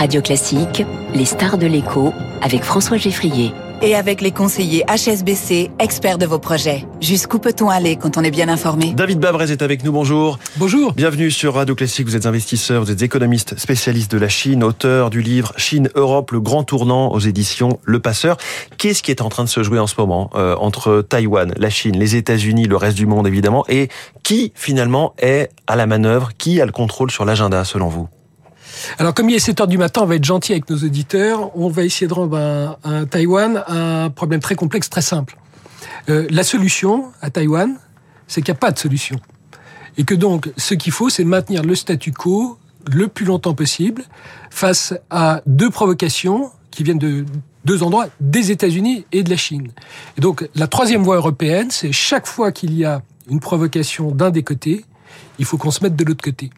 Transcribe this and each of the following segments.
Radio Classique, les stars de l'écho avec François Geffrier et avec les conseillers HSBC, experts de vos projets. Jusqu'où peut-on aller quand on est bien informé David Babrez est avec nous, bonjour. Bonjour. Bienvenue sur Radio Classique, vous êtes investisseur, vous êtes économiste, spécialiste de la Chine, auteur du livre Chine-Europe, le grand tournant aux éditions Le Passeur. Qu'est-ce qui est en train de se jouer en ce moment euh, entre Taïwan, la Chine, les États-Unis, le reste du monde évidemment, et qui finalement est à la manœuvre, qui a le contrôle sur l'agenda selon vous? Alors, comme il est 7 heures du matin, on va être gentil avec nos auditeurs. On va essayer de rendre un, Taïwan un problème très complexe, très simple. Euh, la solution à Taïwan, c'est qu'il n'y a pas de solution. Et que donc, ce qu'il faut, c'est maintenir le statu quo le plus longtemps possible face à deux provocations qui viennent de deux endroits, des États-Unis et de la Chine. Et donc, la troisième voie européenne, c'est chaque fois qu'il y a une provocation d'un des côtés, il faut qu'on se mette de l'autre côté.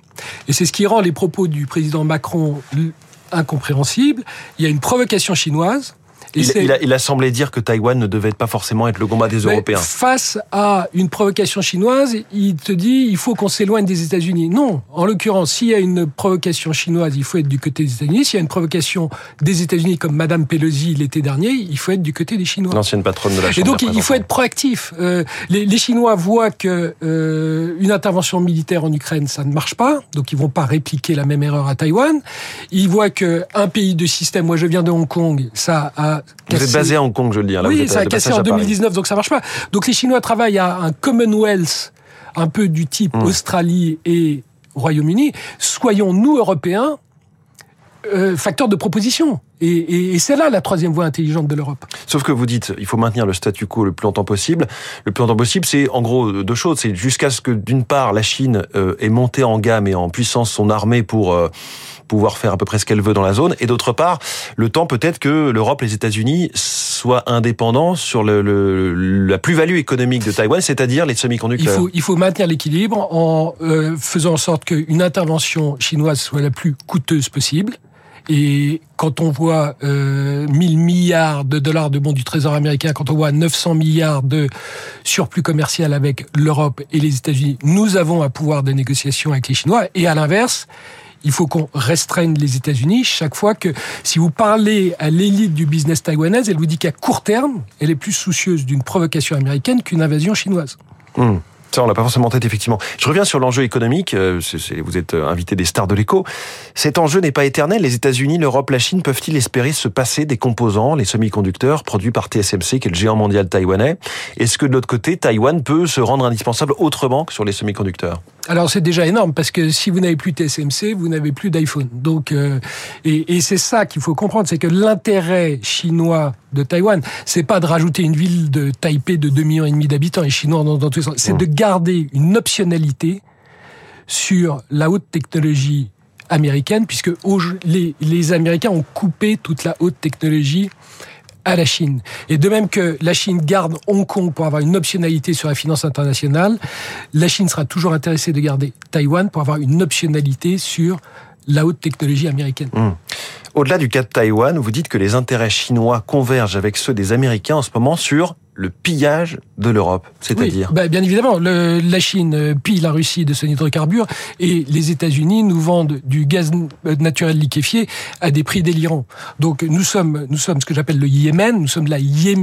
Et c'est ce qui rend les propos du président Macron incompréhensibles. Il y a une provocation chinoise il, a, semblé dire que Taïwan ne devait pas forcément être le combat des Européens. Face à une provocation chinoise, il te dit il faut qu'on s'éloigne des États-Unis. Non, en l'occurrence, s'il y a une provocation chinoise, il faut être du côté des États-Unis. S'il y a une provocation des États-Unis, comme Madame Pelosi l'été dernier, il faut être du côté des Chinois. L'ancienne patronne de la Chambre. Et donc, il faut être proactif. Euh, les, les, Chinois voient que euh, une intervention militaire en Ukraine, ça ne marche pas, donc ils vont pas répliquer la même erreur à Taïwan. Ils voient que un pays de système, moi je viens de Hong Kong, ça a vous êtes basé à Hong Kong, je le dis. Hein, oui, ça a cassé en 2019, donc ça marche pas. Donc les Chinois travaillent à un Commonwealth un peu du type hmm. Australie et Royaume-Uni. Soyons nous Européens euh, facteurs de proposition. Et, et, c'est là la troisième voie intelligente de l'Europe. Sauf que vous dites, il faut maintenir le statu quo le plus longtemps possible. Le plus longtemps possible, c'est en gros deux choses. C'est jusqu'à ce que, d'une part, la Chine euh, ait monté en gamme et en puissance son armée pour euh, pouvoir faire à peu près ce qu'elle veut dans la zone. Et d'autre part, le temps peut-être que l'Europe, les États-Unis soient indépendants sur le, le, la plus-value économique de Taïwan, c'est-à-dire les semi-conducteurs. Il faut, il faut maintenir l'équilibre en euh, faisant en sorte qu'une intervention chinoise soit la plus coûteuse possible et quand on voit euh, 1000 milliards de dollars de bons du Trésor américain, quand on voit 900 milliards de surplus commercial avec l'Europe et les États-Unis, nous avons un pouvoir de négociation avec les Chinois. Et à l'inverse, il faut qu'on restreigne les États-Unis chaque fois que, si vous parlez à l'élite du business taïwanaise, elle vous dit qu'à court terme, elle est plus soucieuse d'une provocation américaine qu'une invasion chinoise. Hmm. On l'a pas forcément en tête, effectivement. Je reviens sur l'enjeu économique. Euh, vous êtes euh, invité des stars de l'écho. Cet enjeu n'est pas éternel. Les États-Unis, l'Europe, la Chine peuvent-ils espérer se passer des composants, les semi-conducteurs produits par TSMC, qui est le géant mondial taïwanais? Est-ce que de l'autre côté, Taïwan peut se rendre indispensable autrement que sur les semi-conducteurs? Alors c'est déjà énorme parce que si vous n'avez plus TSMC, vous n'avez plus d'iPhone. Donc euh, et, et c'est ça qu'il faut comprendre, c'est que l'intérêt chinois de Taïwan, c'est pas de rajouter une ville de Taipei de 2 millions et demi d'habitants et chinois dans, dans tous les sens, c'est de garder une optionnalité sur la haute technologie américaine, puisque les, les Américains ont coupé toute la haute technologie à la Chine. Et de même que la Chine garde Hong Kong pour avoir une optionnalité sur la finance internationale, la Chine sera toujours intéressée de garder Taïwan pour avoir une optionnalité sur la haute technologie américaine. Mmh. Au-delà du cas de Taïwan, vous dites que les intérêts chinois convergent avec ceux des Américains en ce moment sur le pillage de l'Europe, c'est-à-dire bah, Bien évidemment, le, la Chine euh, pille la Russie de son hydrocarbure et les États-Unis nous vendent du gaz naturel liquéfié à des prix délirants. Donc nous sommes, nous sommes ce que j'appelle le Yémen, nous sommes la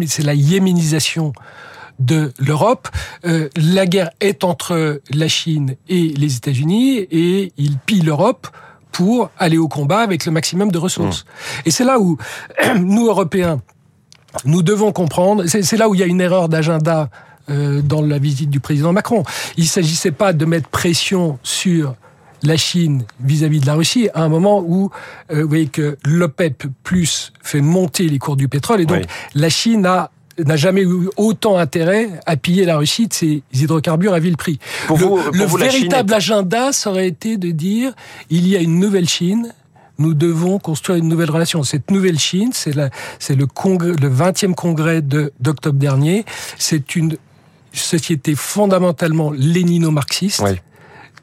c'est la yéménisation de l'Europe. Euh, la guerre est entre la Chine et les États-Unis et ils pillent l'Europe pour aller au combat avec le maximum de ressources. Mmh. Et c'est là où nous, Européens, nous devons comprendre, c'est là où il y a une erreur d'agenda euh, dans la visite du président Macron. Il ne s'agissait pas de mettre pression sur la Chine vis-à-vis de la Russie à un moment où euh, vous voyez que l'OPEP plus fait monter les cours du pétrole et donc la Chine a n'a jamais eu autant intérêt à piller la Russie de ses hydrocarbures à vil prix. Pour le, vous, le véritable agenda, ça aurait été de dire il y a une nouvelle Chine, nous devons construire une nouvelle relation. Cette nouvelle Chine, c'est le congrès, le 20e congrès d'octobre dernier. C'est une société fondamentalement lénino-marxiste.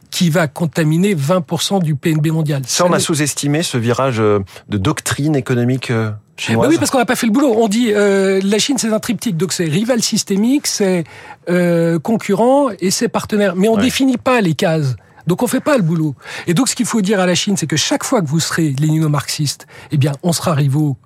qui va contaminer 20% du PNB mondial. Ça, on a sous-estimé ce virage euh, de doctrine économique euh, chinoise. Bah oui, parce qu'on n'a pas fait le boulot. On dit euh, la Chine c'est un triptyque, donc c'est rival systémique, c'est euh, concurrent et c'est partenaire. Mais on ne définit pas les cases Donc on fait pas le boulot. Et donc ce qu'il faut dire à la Chine, c'est que chaque fois que vous serez lénino-marxiste, eh bien on sera rivaux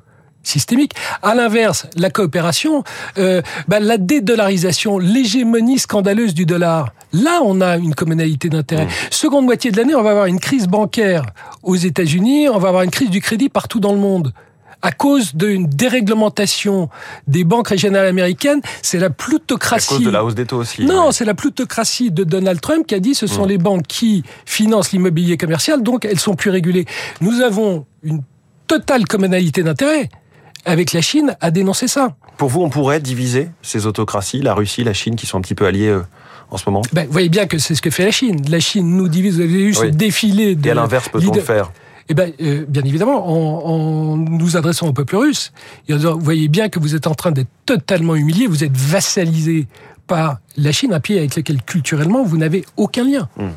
systémique. À l'inverse, la coopération, euh, bah, la dédollarisation, l'hégémonie scandaleuse du dollar. Là, on a une communalité d'intérêt. Mmh. Seconde moitié de l'année, on va avoir une crise bancaire aux États-Unis, on va avoir une crise du crédit partout dans le monde à cause d'une déréglementation des banques régionales américaines, c'est la plutocratie. À cause de la hausse des taux aussi. Non, c'est la plutocratie de Donald Trump qui a dit ce sont mmh. les banques qui financent l'immobilier commercial, donc elles sont plus régulées. Nous avons une totale communalité d'intérêt avec la Chine à dénoncer ça. Pour vous, on pourrait diviser ces autocraties, la Russie, la Chine, qui sont un petit peu alliés euh, en ce moment? Ben, Vous voyez bien que c'est ce que fait la Chine. La Chine nous divise. Vous avez eu ce défilé de. Et à l'inverse, peut-on le faire? Eh ben, euh, bien évidemment, en, nous adressant au peuple russe, vous voyez bien que vous êtes en train d'être totalement humilié, vous êtes vassalisé par la Chine, un pays avec lequel culturellement vous n'avez aucun lien. Hmm.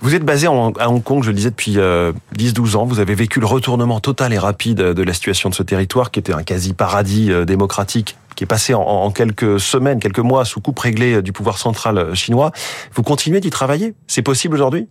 Vous êtes basé à Hong Kong, je le disais, depuis 10-12 euh, ans. Vous avez vécu le retournement total et rapide de la situation de ce territoire, qui était un quasi-paradis euh, démocratique qui est passé en, quelques semaines, quelques mois sous coupe réglée du pouvoir central chinois. Vous continuez d'y travailler? C'est possible aujourd'hui?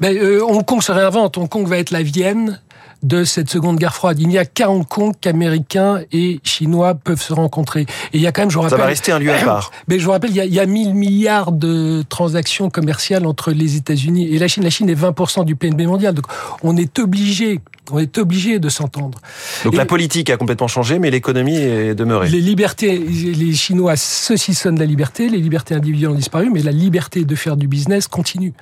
Ben, Hong Kong se réinvente. Hong Kong va être la Vienne de cette seconde guerre froide. Il n'y a qu'à Hong Kong qu'Américains et Chinois peuvent se rencontrer. Et il y a quand même, je vous rappelle... Ça va rester un lieu à part. Mais je vous rappelle, il y a, il y a 1000 milliards de transactions commerciales entre les États-Unis et la Chine. La Chine est 20% du PNB mondial. Donc on est obligé on est obligé de s'entendre. Donc la politique a complètement changé, mais l'économie est demeurée. Les libertés, les Chinois saucissonnent la liberté, les libertés individuelles ont disparu, mais la liberté de faire du business continue.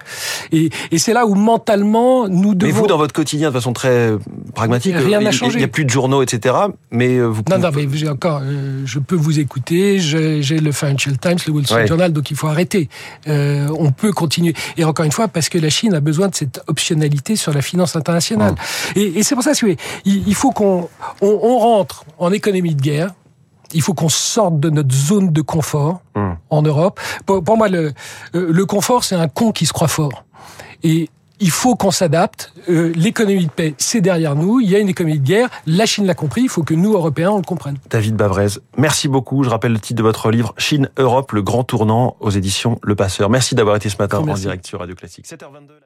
Et, et c'est là où mentalement nous devons. Mais vous, dans votre quotidien, de façon très pragmatique, rien n'a changé. Il n'y a plus de journaux, etc. Mais euh, vous. Non, non, mais j'ai encore, euh, je peux vous écouter. J'ai le Financial Times, le Wall Street Journal, donc il faut arrêter. Euh, on peut continuer. Et encore une fois, parce que la Chine a besoin de cette optionnalité sur la finance internationale. Et et, c'est pour ça, que il faut qu'on on, rentre en économie de guerre. Il faut qu'on sorte de notre zone de confort hum. en Europe. Pour, moi, le, euh, le confort, c'est un con qui se croit fort. Et il faut qu'on s'adapte. Euh, l'économie de paix, c'est derrière nous. Il y a une économie de guerre. La Chine l'a compris. Il faut que nous, Européens, on le comprenne. David Bavrez, merci beaucoup. Je rappelle le titre de votre livre, Chine-Europe, le grand tournant aux éditions Le Passeur. Merci d'avoir été ce matin en direct sur Radio Classique. 7h22.